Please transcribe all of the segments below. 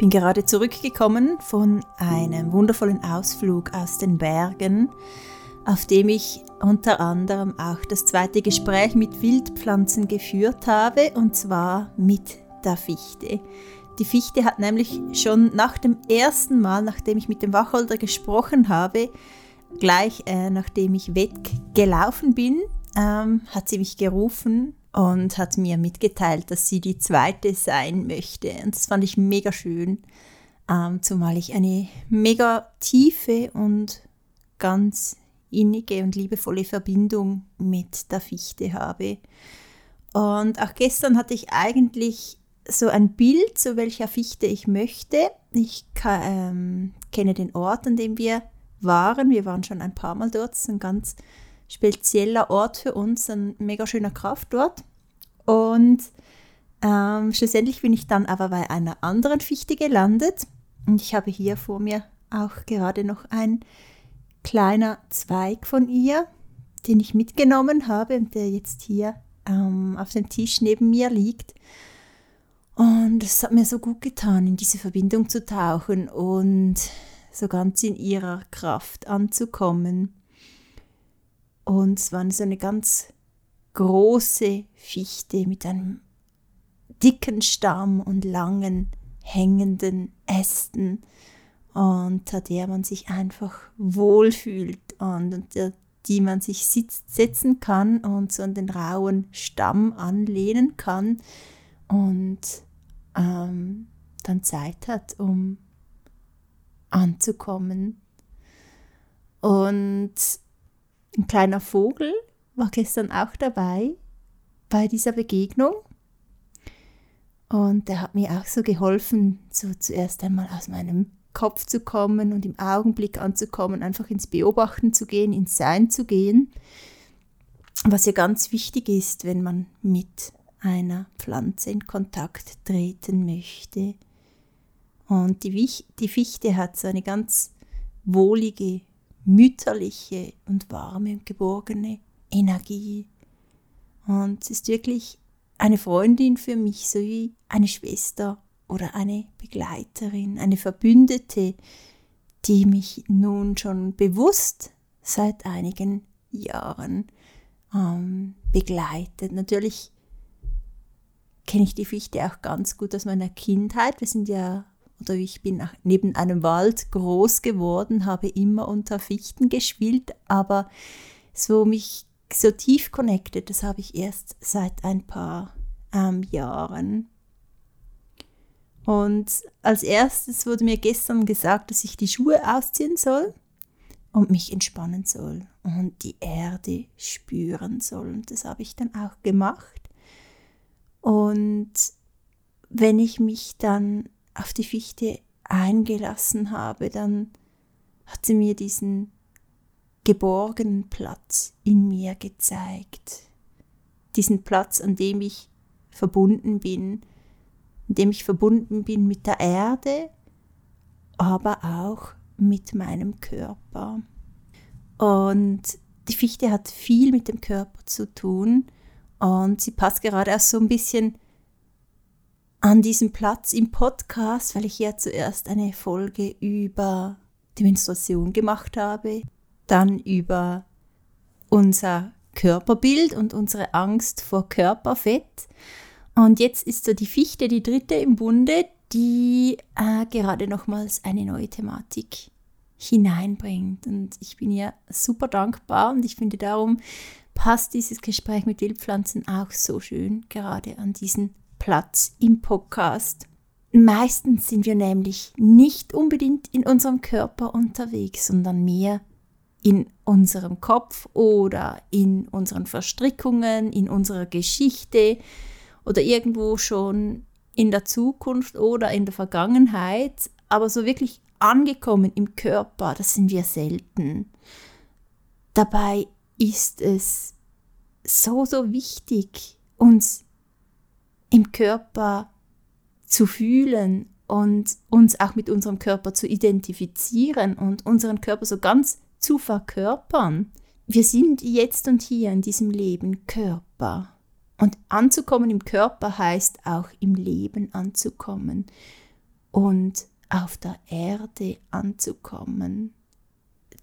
bin gerade zurückgekommen von einem wundervollen Ausflug aus den Bergen, auf dem ich unter anderem auch das zweite Gespräch mit Wildpflanzen geführt habe, und zwar mit der Fichte. Die Fichte hat nämlich schon nach dem ersten Mal, nachdem ich mit dem Wacholder gesprochen habe, gleich äh, nachdem ich weggelaufen bin, ähm, hat sie mich gerufen und hat mir mitgeteilt, dass sie die zweite sein möchte. Und das fand ich mega schön, ähm, zumal ich eine mega tiefe und ganz innige und liebevolle Verbindung mit der Fichte habe. Und auch gestern hatte ich eigentlich so ein Bild, zu welcher Fichte ich möchte. Ich ähm, kenne den Ort, an dem wir waren. Wir waren schon ein paar Mal dort. Es ist ein ganz spezieller Ort für uns, ein mega schöner Kraftort. Und ähm, schlussendlich bin ich dann aber bei einer anderen Fichte gelandet. Und ich habe hier vor mir auch gerade noch ein kleiner Zweig von ihr, den ich mitgenommen habe und der jetzt hier ähm, auf dem Tisch neben mir liegt. Und es hat mir so gut getan, in diese Verbindung zu tauchen und so ganz in ihrer Kraft anzukommen. Und es war so eine ganz große Fichte mit einem dicken Stamm und langen hängenden Ästen und an der man sich einfach wohlfühlt und, und der, die man sich sitz, setzen kann und so an den rauen Stamm anlehnen kann und ähm, dann Zeit hat, um anzukommen. Und ein kleiner Vogel war gestern auch dabei bei dieser Begegnung. Und der hat mir auch so geholfen, so zuerst einmal aus meinem Kopf zu kommen und im Augenblick anzukommen, einfach ins Beobachten zu gehen, ins Sein zu gehen, was ja ganz wichtig ist, wenn man mit einer Pflanze in Kontakt treten möchte. Und die, die Fichte hat so eine ganz wohlige, mütterliche und warme und geborgene Energie. Und es ist wirklich eine Freundin für mich, so wie eine Schwester oder eine Begleiterin, eine Verbündete, die mich nun schon bewusst seit einigen Jahren ähm, begleitet. Natürlich kenne ich die Fichte auch ganz gut aus meiner Kindheit. Wir sind ja, oder ich bin neben einem Wald groß geworden, habe immer unter Fichten gespielt, aber so mich so tief connected, das habe ich erst seit ein paar ähm, Jahren. Und als erstes wurde mir gestern gesagt, dass ich die Schuhe ausziehen soll und mich entspannen soll und die Erde spüren soll. Und das habe ich dann auch gemacht. Und wenn ich mich dann auf die Fichte eingelassen habe, dann hat sie mir diesen geborgenen Platz in mir gezeigt. Diesen Platz, an dem ich verbunden bin, in dem ich verbunden bin mit der Erde, aber auch mit meinem Körper. Und die Fichte hat viel mit dem Körper zu tun und sie passt gerade auch so ein bisschen an diesen Platz im Podcast, weil ich ja zuerst eine Folge über die Menstruation gemacht habe dann über unser Körperbild und unsere Angst vor Körperfett. Und jetzt ist so die Fichte die dritte im Bunde, die äh, gerade nochmals eine neue Thematik hineinbringt. Und ich bin ihr super dankbar und ich finde darum passt dieses Gespräch mit Wildpflanzen auch so schön gerade an diesen Platz im Podcast. Meistens sind wir nämlich nicht unbedingt in unserem Körper unterwegs, sondern mehr in unserem Kopf oder in unseren Verstrickungen, in unserer Geschichte oder irgendwo schon in der Zukunft oder in der Vergangenheit, aber so wirklich angekommen im Körper, das sind wir selten. Dabei ist es so, so wichtig, uns im Körper zu fühlen und uns auch mit unserem Körper zu identifizieren und unseren Körper so ganz zu verkörpern. Wir sind jetzt und hier in diesem Leben Körper. Und anzukommen im Körper heißt auch im Leben anzukommen. und auf der Erde anzukommen.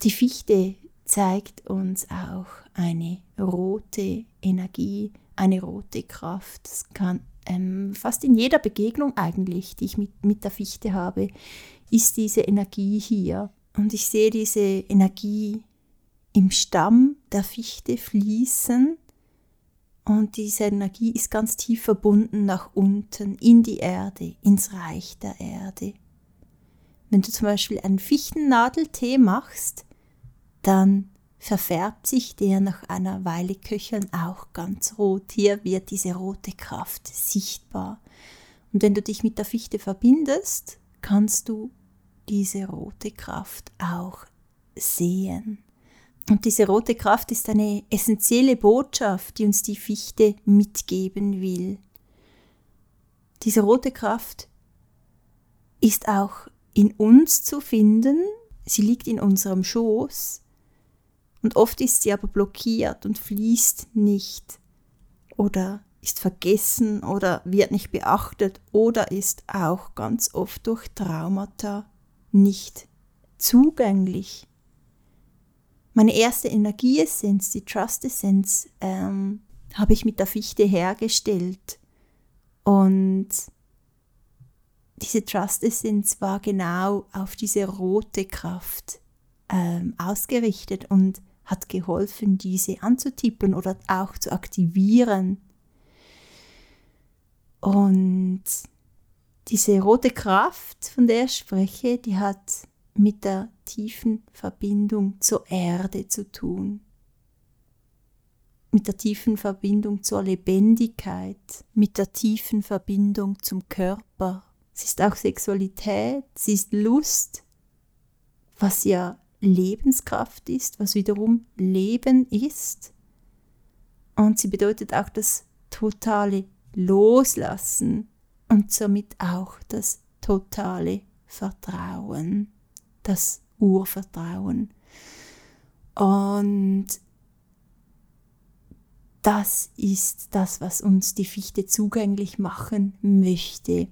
Die Fichte zeigt uns auch eine rote Energie, eine rote Kraft. Das kann ähm, fast in jeder Begegnung eigentlich, die ich mit, mit der Fichte habe, ist diese Energie hier. Und ich sehe diese Energie im Stamm der Fichte fließen und diese Energie ist ganz tief verbunden nach unten, in die Erde, ins Reich der Erde. Wenn du zum Beispiel einen Fichtennadeltee machst, dann verfärbt sich der nach einer Weile Köcheln auch ganz rot. Hier wird diese rote Kraft sichtbar. Und wenn du dich mit der Fichte verbindest, kannst du diese rote Kraft auch sehen. Und diese rote Kraft ist eine essentielle Botschaft, die uns die Fichte mitgeben will. Diese rote Kraft ist auch in uns zu finden, sie liegt in unserem Schoß und oft ist sie aber blockiert und fließt nicht oder ist vergessen oder wird nicht beachtet oder ist auch ganz oft durch Traumata nicht zugänglich. Meine erste Energieessenz, die Trust Essenz, ähm, habe ich mit der Fichte hergestellt. Und diese Trust Essenz war genau auf diese rote Kraft ähm, ausgerichtet und hat geholfen, diese anzutippen oder auch zu aktivieren. Und diese rote Kraft, von der ich spreche, die hat mit der tiefen Verbindung zur Erde zu tun, mit der tiefen Verbindung zur Lebendigkeit, mit der tiefen Verbindung zum Körper. Es ist auch Sexualität, es ist Lust, was ja Lebenskraft ist, was wiederum Leben ist. Und sie bedeutet auch das totale Loslassen und somit auch das totale Vertrauen das Urvertrauen. Und das ist das, was uns die Fichte zugänglich machen möchte,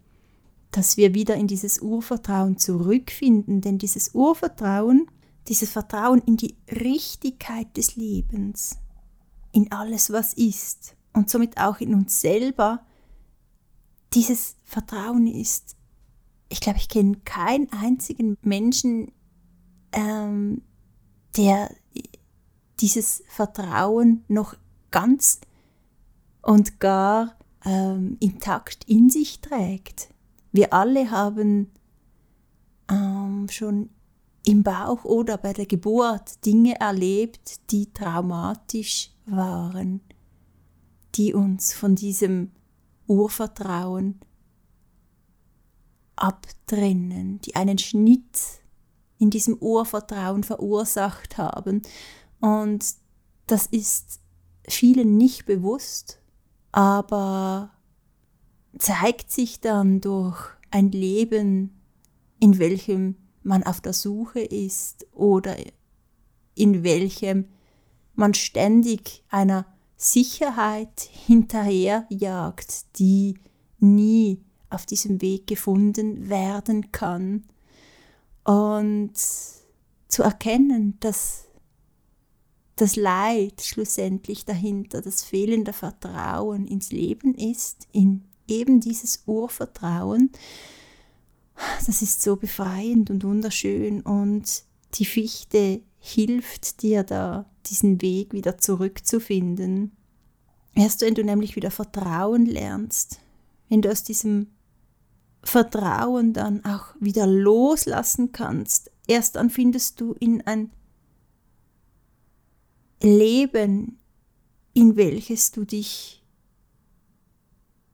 dass wir wieder in dieses Urvertrauen zurückfinden, denn dieses Urvertrauen, dieses Vertrauen in die Richtigkeit des Lebens, in alles, was ist und somit auch in uns selber, dieses Vertrauen ist ich glaube, ich kenne keinen einzigen Menschen, ähm, der dieses Vertrauen noch ganz und gar ähm, intakt in sich trägt. Wir alle haben ähm, schon im Bauch oder bei der Geburt Dinge erlebt, die traumatisch waren, die uns von diesem Urvertrauen abtrennen, die einen Schnitt in diesem Urvertrauen verursacht haben. Und das ist vielen nicht bewusst, aber zeigt sich dann durch ein Leben, in welchem man auf der Suche ist oder in welchem man ständig einer Sicherheit hinterherjagt, die nie auf diesem Weg gefunden werden kann. Und zu erkennen, dass das Leid schlussendlich dahinter, das fehlende Vertrauen ins Leben ist, in eben dieses Urvertrauen, das ist so befreiend und wunderschön und die Fichte hilft dir da, diesen Weg wieder zurückzufinden. Erst wenn du nämlich wieder Vertrauen lernst, wenn du aus diesem Vertrauen dann auch wieder loslassen kannst, erst dann findest du in ein Leben, in welches du dich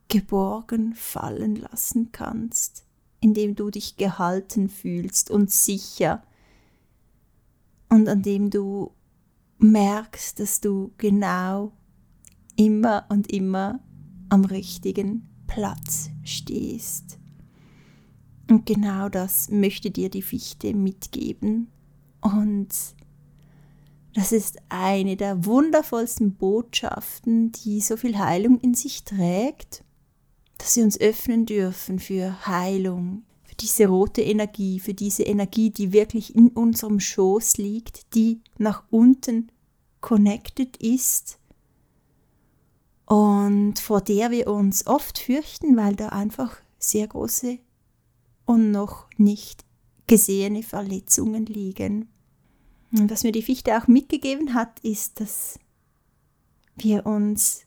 geborgen fallen lassen kannst, in dem du dich gehalten fühlst und sicher und an dem du merkst, dass du genau immer und immer am richtigen Platz stehst. Und genau das möchte dir die Fichte mitgeben. Und das ist eine der wundervollsten Botschaften, die so viel Heilung in sich trägt, dass sie uns öffnen dürfen für Heilung, für diese rote Energie, für diese Energie, die wirklich in unserem Schoß liegt, die nach unten connected ist und vor der wir uns oft fürchten, weil da einfach sehr große und noch nicht gesehene Verletzungen liegen. Und was mir die Fichte auch mitgegeben hat, ist, dass wir uns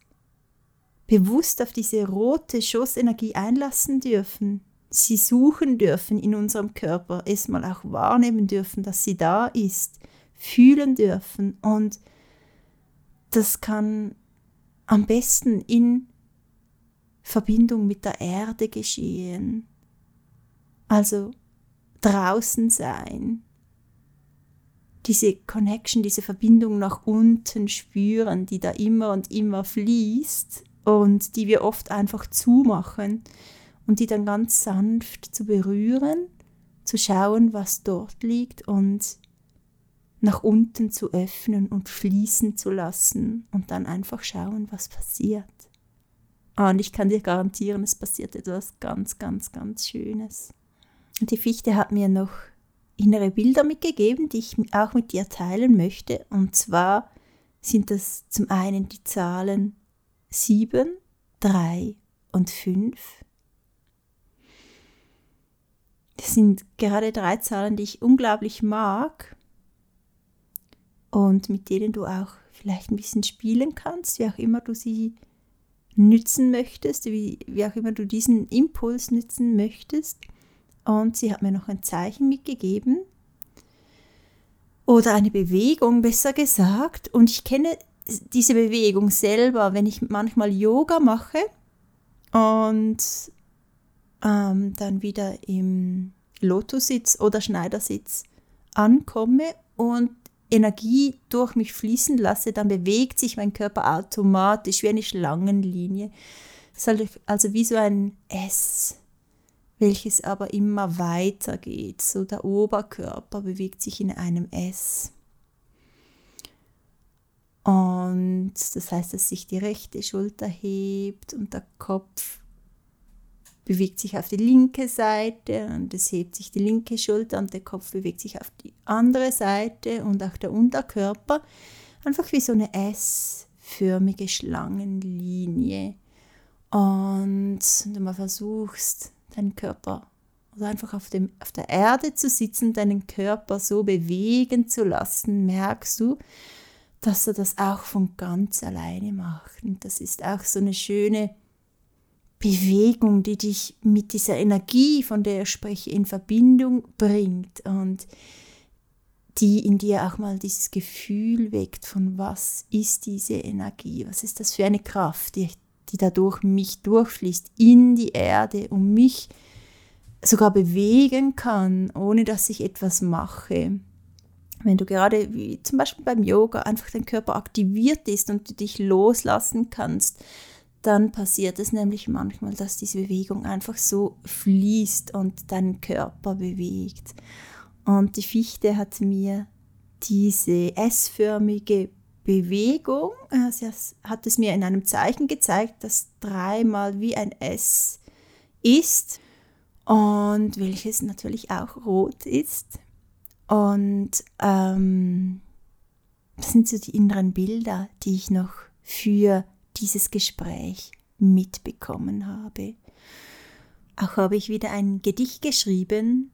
bewusst auf diese rote Schossenergie einlassen dürfen, sie suchen dürfen in unserem Körper, erstmal auch wahrnehmen dürfen, dass sie da ist, fühlen dürfen und das kann am besten in Verbindung mit der Erde geschehen. Also draußen sein, diese Connection, diese Verbindung nach unten spüren, die da immer und immer fließt und die wir oft einfach zumachen und die dann ganz sanft zu berühren, zu schauen, was dort liegt und nach unten zu öffnen und fließen zu lassen und dann einfach schauen, was passiert. Ah, und ich kann dir garantieren, es passiert etwas ganz, ganz, ganz Schönes. Und die Fichte hat mir noch innere Bilder mitgegeben, die ich auch mit dir teilen möchte. Und zwar sind das zum einen die Zahlen 7, 3 und 5. Das sind gerade drei Zahlen, die ich unglaublich mag und mit denen du auch vielleicht ein bisschen spielen kannst, wie auch immer du sie nützen möchtest, wie, wie auch immer du diesen Impuls nützen möchtest. Und sie hat mir noch ein Zeichen mitgegeben oder eine Bewegung, besser gesagt. Und ich kenne diese Bewegung selber, wenn ich manchmal Yoga mache und ähm, dann wieder im Lotussitz oder Schneidersitz ankomme und Energie durch mich fließen lasse, dann bewegt sich mein Körper automatisch wie eine Schlangenlinie. Also wie so ein S, welches aber immer weiter geht. So der Oberkörper bewegt sich in einem S. Und das heißt, dass sich die rechte Schulter hebt und der Kopf bewegt sich auf die linke Seite und es hebt sich die linke Schulter und der Kopf bewegt sich auf die andere Seite und auch der Unterkörper. Einfach wie so eine S-förmige Schlangenlinie. Und wenn du mal versuchst, deinen Körper oder einfach auf, dem, auf der Erde zu sitzen, deinen Körper so bewegen zu lassen, merkst du, dass er das auch von ganz alleine macht. Und das ist auch so eine schöne Bewegung, die dich mit dieser Energie, von der ich spreche, in Verbindung bringt und die in dir auch mal dieses Gefühl weckt von was ist diese Energie, was ist das für eine Kraft, die, die dadurch mich durchfließt in die Erde und mich sogar bewegen kann, ohne dass ich etwas mache. Wenn du gerade wie zum Beispiel beim Yoga einfach dein Körper aktiviert ist und du dich loslassen kannst, dann passiert es nämlich manchmal, dass diese Bewegung einfach so fließt und deinen Körper bewegt. Und die Fichte hat mir diese S-förmige Bewegung, äh, sie hat es mir in einem Zeichen gezeigt, das dreimal wie ein S ist und welches natürlich auch rot ist. Und ähm, das sind so die inneren Bilder, die ich noch für dieses Gespräch mitbekommen habe. Auch habe ich wieder ein Gedicht geschrieben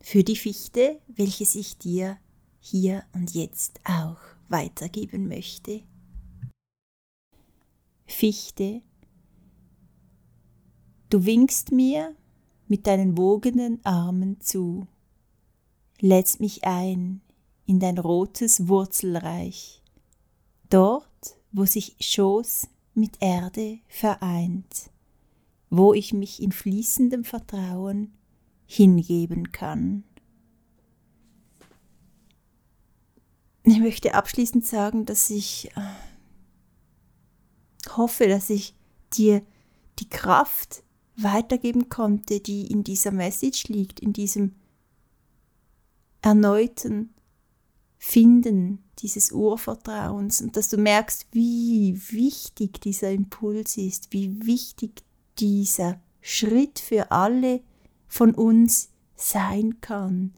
für die Fichte, welches ich dir hier und jetzt auch weitergeben möchte. Fichte, du winkst mir mit deinen wogenden Armen zu, lädst mich ein in dein rotes Wurzelreich, dort, wo sich Schoß mit Erde vereint, wo ich mich in fließendem Vertrauen hingeben kann. Ich möchte abschließend sagen, dass ich äh, hoffe, dass ich dir die Kraft weitergeben konnte, die in dieser Message liegt, in diesem erneuten Finden dieses Urvertrauens und dass du merkst, wie wichtig dieser Impuls ist, wie wichtig dieser Schritt für alle von uns sein kann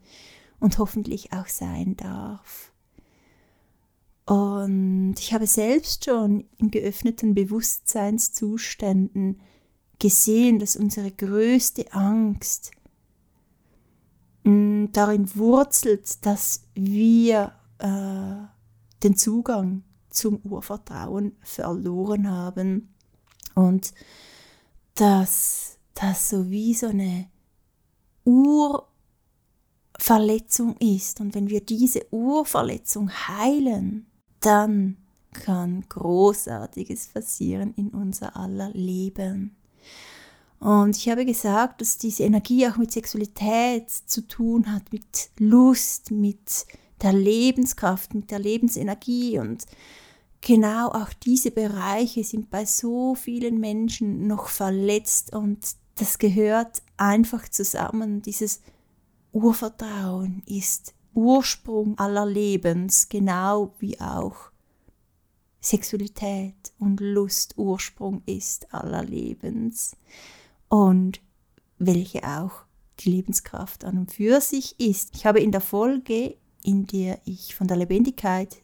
und hoffentlich auch sein darf. Und ich habe selbst schon in geöffneten Bewusstseinszuständen gesehen, dass unsere größte Angst darin wurzelt, dass wir äh, den Zugang zum Urvertrauen verloren haben und dass das so wie so eine Urverletzung ist. Und wenn wir diese Urverletzung heilen, dann kann Großartiges passieren in unser aller Leben. Und ich habe gesagt, dass diese Energie auch mit Sexualität zu tun hat, mit Lust, mit der Lebenskraft, mit der Lebensenergie. Und genau auch diese Bereiche sind bei so vielen Menschen noch verletzt und das gehört einfach zusammen. Dieses Urvertrauen ist Ursprung aller Lebens, genau wie auch Sexualität und Lust Ursprung ist aller Lebens und welche auch die Lebenskraft an und für sich ist. Ich habe in der Folge, in der ich von der Lebendigkeit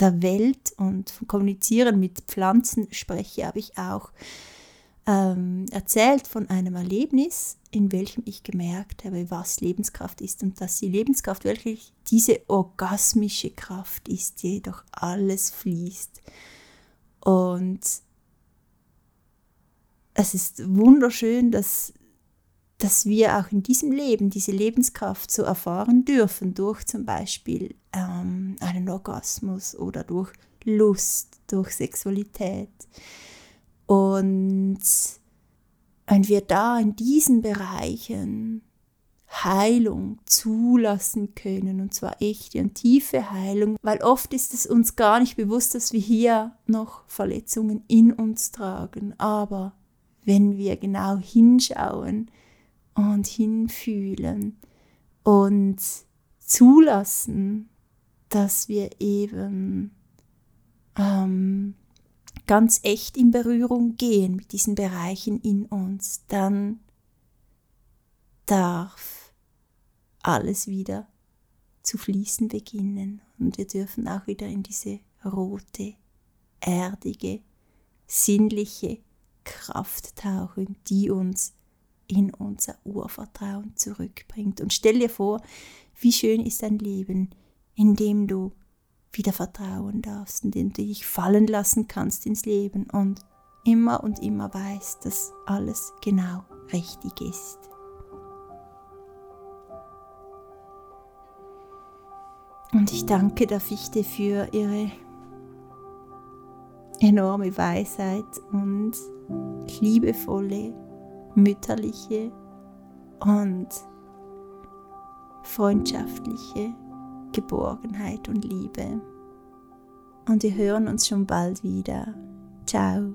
der Welt und vom Kommunizieren mit Pflanzen spreche, habe ich auch ähm, erzählt von einem Erlebnis, in welchem ich gemerkt habe, was Lebenskraft ist und dass die Lebenskraft wirklich diese orgasmische Kraft ist, die durch alles fließt. Und es ist wunderschön, dass, dass wir auch in diesem Leben diese Lebenskraft so erfahren dürfen, durch zum Beispiel ähm, einen Orgasmus oder durch Lust, durch Sexualität. Und wenn wir da in diesen Bereichen Heilung zulassen können, und zwar echte und tiefe Heilung, weil oft ist es uns gar nicht bewusst, dass wir hier noch Verletzungen in uns tragen. Aber wenn wir genau hinschauen und hinfühlen und zulassen, dass wir eben ähm, ganz echt in Berührung gehen mit diesen Bereichen in uns, dann darf alles wieder zu fließen beginnen. Und wir dürfen auch wieder in diese rote, erdige, sinnliche Kraft tauchen, die uns in unser Urvertrauen zurückbringt. Und stell dir vor, wie schön ist ein Leben, in dem du wieder vertrauen darfst, indem du dich fallen lassen kannst ins Leben und immer und immer weißt, dass alles genau richtig ist. Und ich danke der Fichte für ihre enorme Weisheit und liebevolle, mütterliche und freundschaftliche Geborgenheit und Liebe. Und wir hören uns schon bald wieder. Ciao.